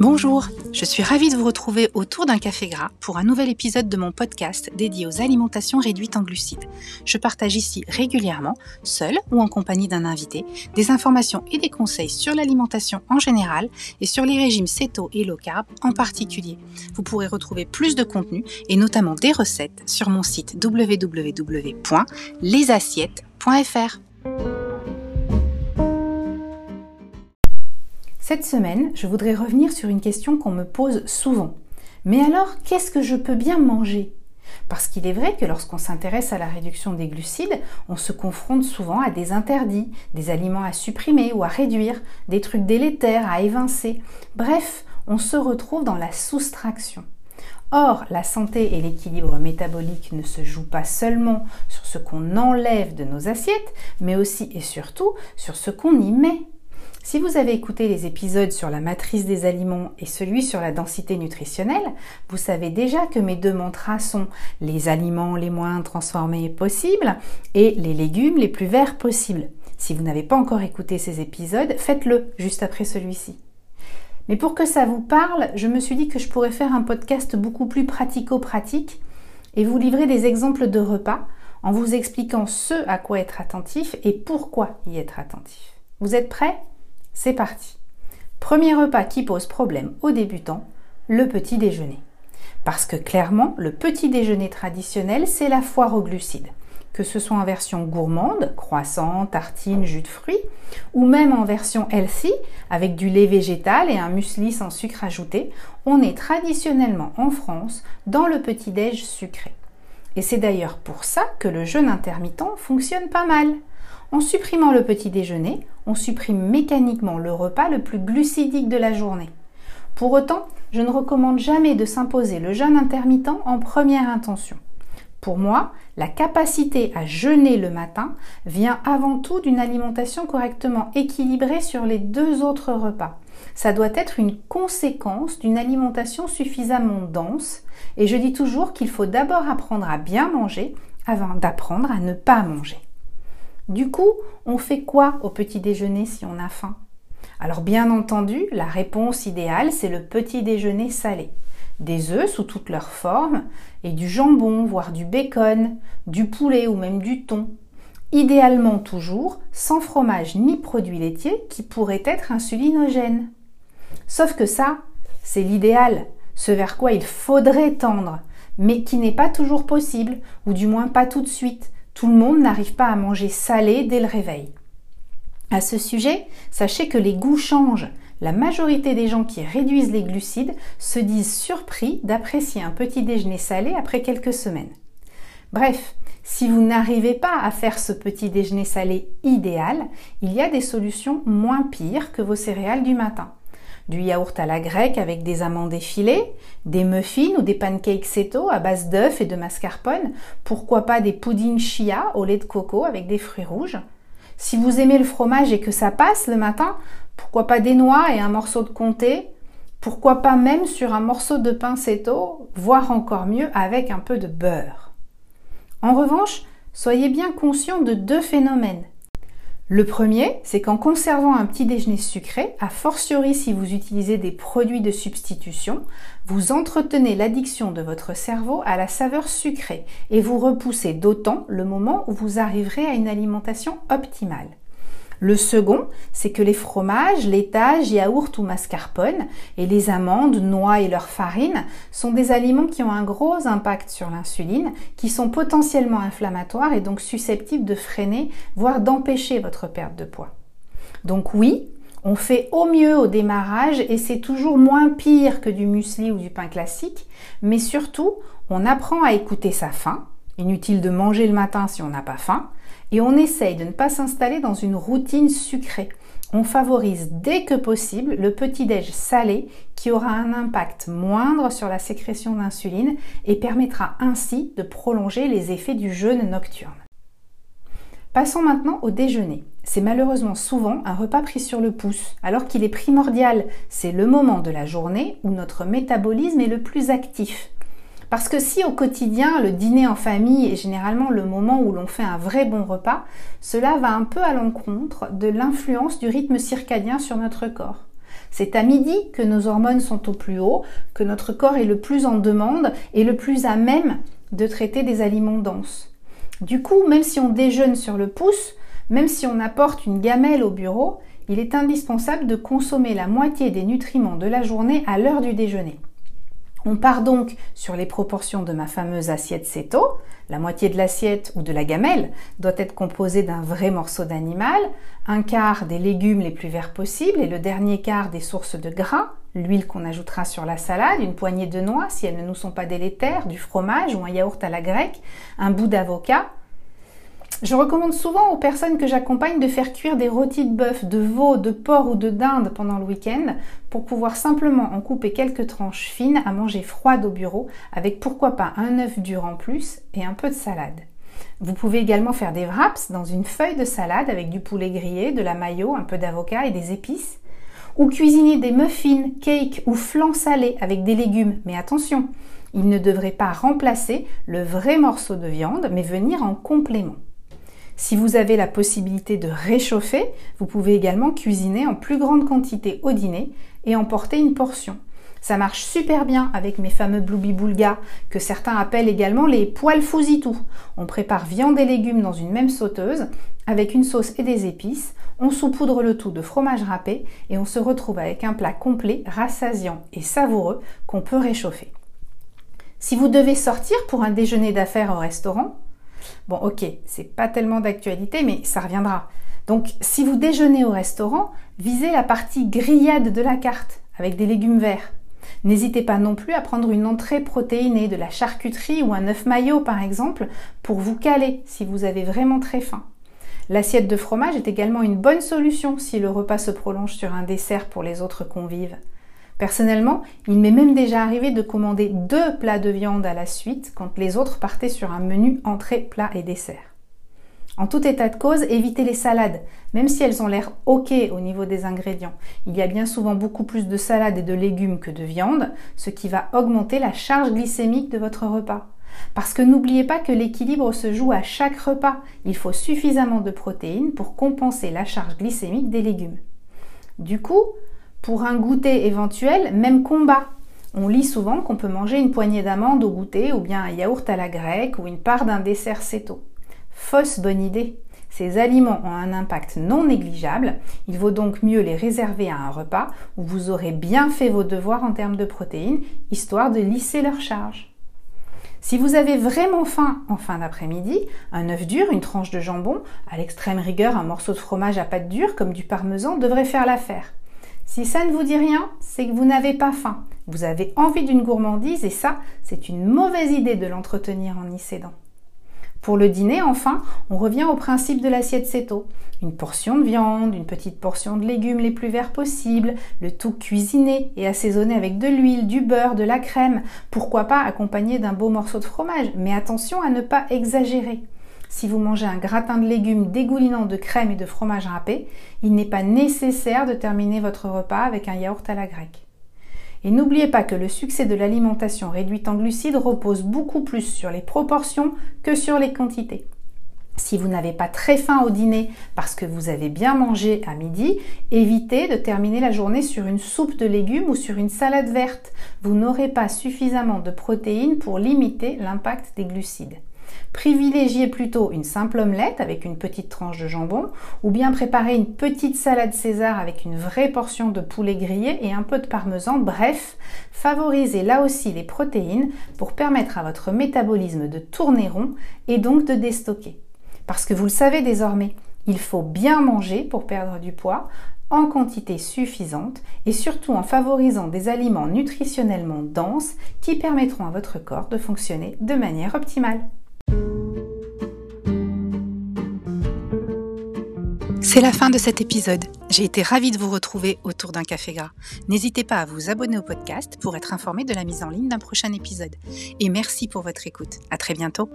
Bonjour, je suis ravie de vous retrouver autour d'un café gras pour un nouvel épisode de mon podcast dédié aux alimentations réduites en glucides. Je partage ici régulièrement, seul ou en compagnie d'un invité, des informations et des conseils sur l'alimentation en général et sur les régimes céto et low carb en particulier. Vous pourrez retrouver plus de contenu et notamment des recettes sur mon site www.lesassiettes.fr. Cette semaine, je voudrais revenir sur une question qu'on me pose souvent. Mais alors, qu'est-ce que je peux bien manger? Parce qu'il est vrai que lorsqu'on s'intéresse à la réduction des glucides, on se confronte souvent à des interdits, des aliments à supprimer ou à réduire, des trucs délétères à évincer. Bref, on se retrouve dans la soustraction. Or, la santé et l'équilibre métabolique ne se jouent pas seulement sur ce qu'on enlève de nos assiettes, mais aussi et surtout sur ce qu'on y met. Si vous avez écouté les épisodes sur la matrice des aliments et celui sur la densité nutritionnelle, vous savez déjà que mes deux mantras sont les aliments les moins transformés possibles et les légumes les plus verts possibles. Si vous n'avez pas encore écouté ces épisodes, faites-le juste après celui-ci. Mais pour que ça vous parle, je me suis dit que je pourrais faire un podcast beaucoup plus pratico-pratique et vous livrer des exemples de repas en vous expliquant ce à quoi être attentif et pourquoi y être attentif. Vous êtes prêts? C'est parti. Premier repas qui pose problème aux débutants, le petit déjeuner. Parce que clairement, le petit déjeuner traditionnel, c'est la foire aux glucides. Que ce soit en version gourmande, croissant, tartine, jus de fruits, ou même en version healthy, avec du lait végétal et un muesli sans sucre ajouté, on est traditionnellement en France dans le petit déj sucré. Et c'est d'ailleurs pour ça que le jeûne intermittent fonctionne pas mal. En supprimant le petit déjeuner, on supprime mécaniquement le repas le plus glucidique de la journée. Pour autant, je ne recommande jamais de s'imposer le jeûne intermittent en première intention. Pour moi, la capacité à jeûner le matin vient avant tout d'une alimentation correctement équilibrée sur les deux autres repas. Ça doit être une conséquence d'une alimentation suffisamment dense et je dis toujours qu'il faut d'abord apprendre à bien manger avant d'apprendre à ne pas manger. Du coup, on fait quoi au petit déjeuner si on a faim? Alors bien entendu, la réponse idéale, c'est le petit déjeuner salé. Des œufs sous toutes leurs formes et du jambon, voire du bacon, du poulet ou même du thon. Idéalement toujours sans fromage ni produits laitiers qui pourraient être insulinogènes. Sauf que ça, c'est l'idéal, ce vers quoi il faudrait tendre, mais qui n'est pas toujours possible, ou du moins pas tout de suite, tout le monde n'arrive pas à manger salé dès le réveil. À ce sujet, sachez que les goûts changent. La majorité des gens qui réduisent les glucides se disent surpris d'apprécier un petit déjeuner salé après quelques semaines. Bref, si vous n'arrivez pas à faire ce petit déjeuner salé idéal, il y a des solutions moins pires que vos céréales du matin du yaourt à la grecque avec des amandes effilées, des muffins ou des pancakes seto à base d'œufs et de mascarpone, pourquoi pas des puddings chia au lait de coco avec des fruits rouges. Si vous aimez le fromage et que ça passe le matin, pourquoi pas des noix et un morceau de comté Pourquoi pas même sur un morceau de pain seto, voire encore mieux avec un peu de beurre. En revanche, soyez bien conscient de deux phénomènes. Le premier, c'est qu'en conservant un petit déjeuner sucré, a fortiori si vous utilisez des produits de substitution, vous entretenez l'addiction de votre cerveau à la saveur sucrée et vous repoussez d'autant le moment où vous arriverez à une alimentation optimale. Le second, c'est que les fromages, laitages, yaourts ou mascarpone et les amandes, noix et leur farine sont des aliments qui ont un gros impact sur l'insuline, qui sont potentiellement inflammatoires et donc susceptibles de freiner, voire d'empêcher votre perte de poids. Donc oui, on fait au mieux au démarrage et c'est toujours moins pire que du muesli ou du pain classique, mais surtout, on apprend à écouter sa faim. Inutile de manger le matin si on n'a pas faim et on essaye de ne pas s'installer dans une routine sucrée. On favorise dès que possible le petit-déj salé qui aura un impact moindre sur la sécrétion d'insuline et permettra ainsi de prolonger les effets du jeûne nocturne. Passons maintenant au déjeuner. C'est malheureusement souvent un repas pris sur le pouce, alors qu'il est primordial. C'est le moment de la journée où notre métabolisme est le plus actif. Parce que si au quotidien, le dîner en famille est généralement le moment où l'on fait un vrai bon repas, cela va un peu à l'encontre de l'influence du rythme circadien sur notre corps. C'est à midi que nos hormones sont au plus haut, que notre corps est le plus en demande et le plus à même de traiter des aliments denses. Du coup, même si on déjeune sur le pouce, même si on apporte une gamelle au bureau, il est indispensable de consommer la moitié des nutriments de la journée à l'heure du déjeuner. On part donc sur les proportions de ma fameuse assiette céto. La moitié de l'assiette ou de la gamelle doit être composée d'un vrai morceau d'animal, un quart des légumes les plus verts possibles et le dernier quart des sources de gras, l'huile qu'on ajoutera sur la salade, une poignée de noix si elles ne nous sont pas délétères, du fromage ou un yaourt à la grecque, un bout d'avocat, je recommande souvent aux personnes que j'accompagne de faire cuire des rôtis de bœuf, de veau, de porc ou de dinde pendant le week-end pour pouvoir simplement en couper quelques tranches fines à manger froide au bureau avec pourquoi pas un œuf dur en plus et un peu de salade. Vous pouvez également faire des wraps dans une feuille de salade avec du poulet grillé, de la mayo, un peu d'avocat et des épices. Ou cuisiner des muffins, cakes ou flans salés avec des légumes. Mais attention, ils ne devraient pas remplacer le vrai morceau de viande, mais venir en complément. Si vous avez la possibilité de réchauffer, vous pouvez également cuisiner en plus grande quantité au dîner et emporter une portion. Ça marche super bien avec mes fameux bloubi boulga, que certains appellent également les poils fousitou. On prépare viande et légumes dans une même sauteuse, avec une sauce et des épices, on saupoudre le tout de fromage râpé et on se retrouve avec un plat complet, rassasiant et savoureux qu'on peut réchauffer. Si vous devez sortir pour un déjeuner d'affaires au restaurant, Bon, ok, c'est pas tellement d'actualité, mais ça reviendra. Donc, si vous déjeunez au restaurant, visez la partie grillade de la carte avec des légumes verts. N'hésitez pas non plus à prendre une entrée protéinée, de la charcuterie ou un œuf maillot par exemple, pour vous caler si vous avez vraiment très faim. L'assiette de fromage est également une bonne solution si le repas se prolonge sur un dessert pour les autres convives. Personnellement, il m'est même déjà arrivé de commander deux plats de viande à la suite quand les autres partaient sur un menu entrée, plat et dessert. En tout état de cause, évitez les salades, même si elles ont l'air ok au niveau des ingrédients. Il y a bien souvent beaucoup plus de salades et de légumes que de viande, ce qui va augmenter la charge glycémique de votre repas. Parce que n'oubliez pas que l'équilibre se joue à chaque repas. Il faut suffisamment de protéines pour compenser la charge glycémique des légumes. Du coup, pour un goûter éventuel, même combat. On lit souvent qu'on peut manger une poignée d'amandes au goûter ou bien un yaourt à la grecque ou une part d'un dessert céto. Fausse bonne idée. Ces aliments ont un impact non négligeable, il vaut donc mieux les réserver à un repas où vous aurez bien fait vos devoirs en termes de protéines, histoire de lisser leur charge. Si vous avez vraiment faim en fin d'après-midi, un œuf dur, une tranche de jambon, à l'extrême rigueur un morceau de fromage à pâte dure comme du parmesan devrait faire l'affaire. Si ça ne vous dit rien, c'est que vous n'avez pas faim. Vous avez envie d'une gourmandise et ça, c'est une mauvaise idée de l'entretenir en y cédant. Pour le dîner, enfin, on revient au principe de l'assiette céto. Une portion de viande, une petite portion de légumes les plus verts possibles, le tout cuisiné et assaisonné avec de l'huile, du beurre, de la crème, pourquoi pas accompagné d'un beau morceau de fromage, mais attention à ne pas exagérer. Si vous mangez un gratin de légumes dégoulinant de crème et de fromage râpé, il n'est pas nécessaire de terminer votre repas avec un yaourt à la grecque. Et n'oubliez pas que le succès de l'alimentation réduite en glucides repose beaucoup plus sur les proportions que sur les quantités. Si vous n'avez pas très faim au dîner parce que vous avez bien mangé à midi, évitez de terminer la journée sur une soupe de légumes ou sur une salade verte. Vous n'aurez pas suffisamment de protéines pour limiter l'impact des glucides. Privilégiez plutôt une simple omelette avec une petite tranche de jambon ou bien préparez une petite salade César avec une vraie portion de poulet grillé et un peu de parmesan. Bref, favorisez là aussi les protéines pour permettre à votre métabolisme de tourner rond et donc de déstocker. Parce que vous le savez désormais, il faut bien manger pour perdre du poids en quantité suffisante et surtout en favorisant des aliments nutritionnellement denses qui permettront à votre corps de fonctionner de manière optimale. C'est la fin de cet épisode. J'ai été ravie de vous retrouver autour d'un café gras. N'hésitez pas à vous abonner au podcast pour être informé de la mise en ligne d'un prochain épisode. Et merci pour votre écoute. À très bientôt.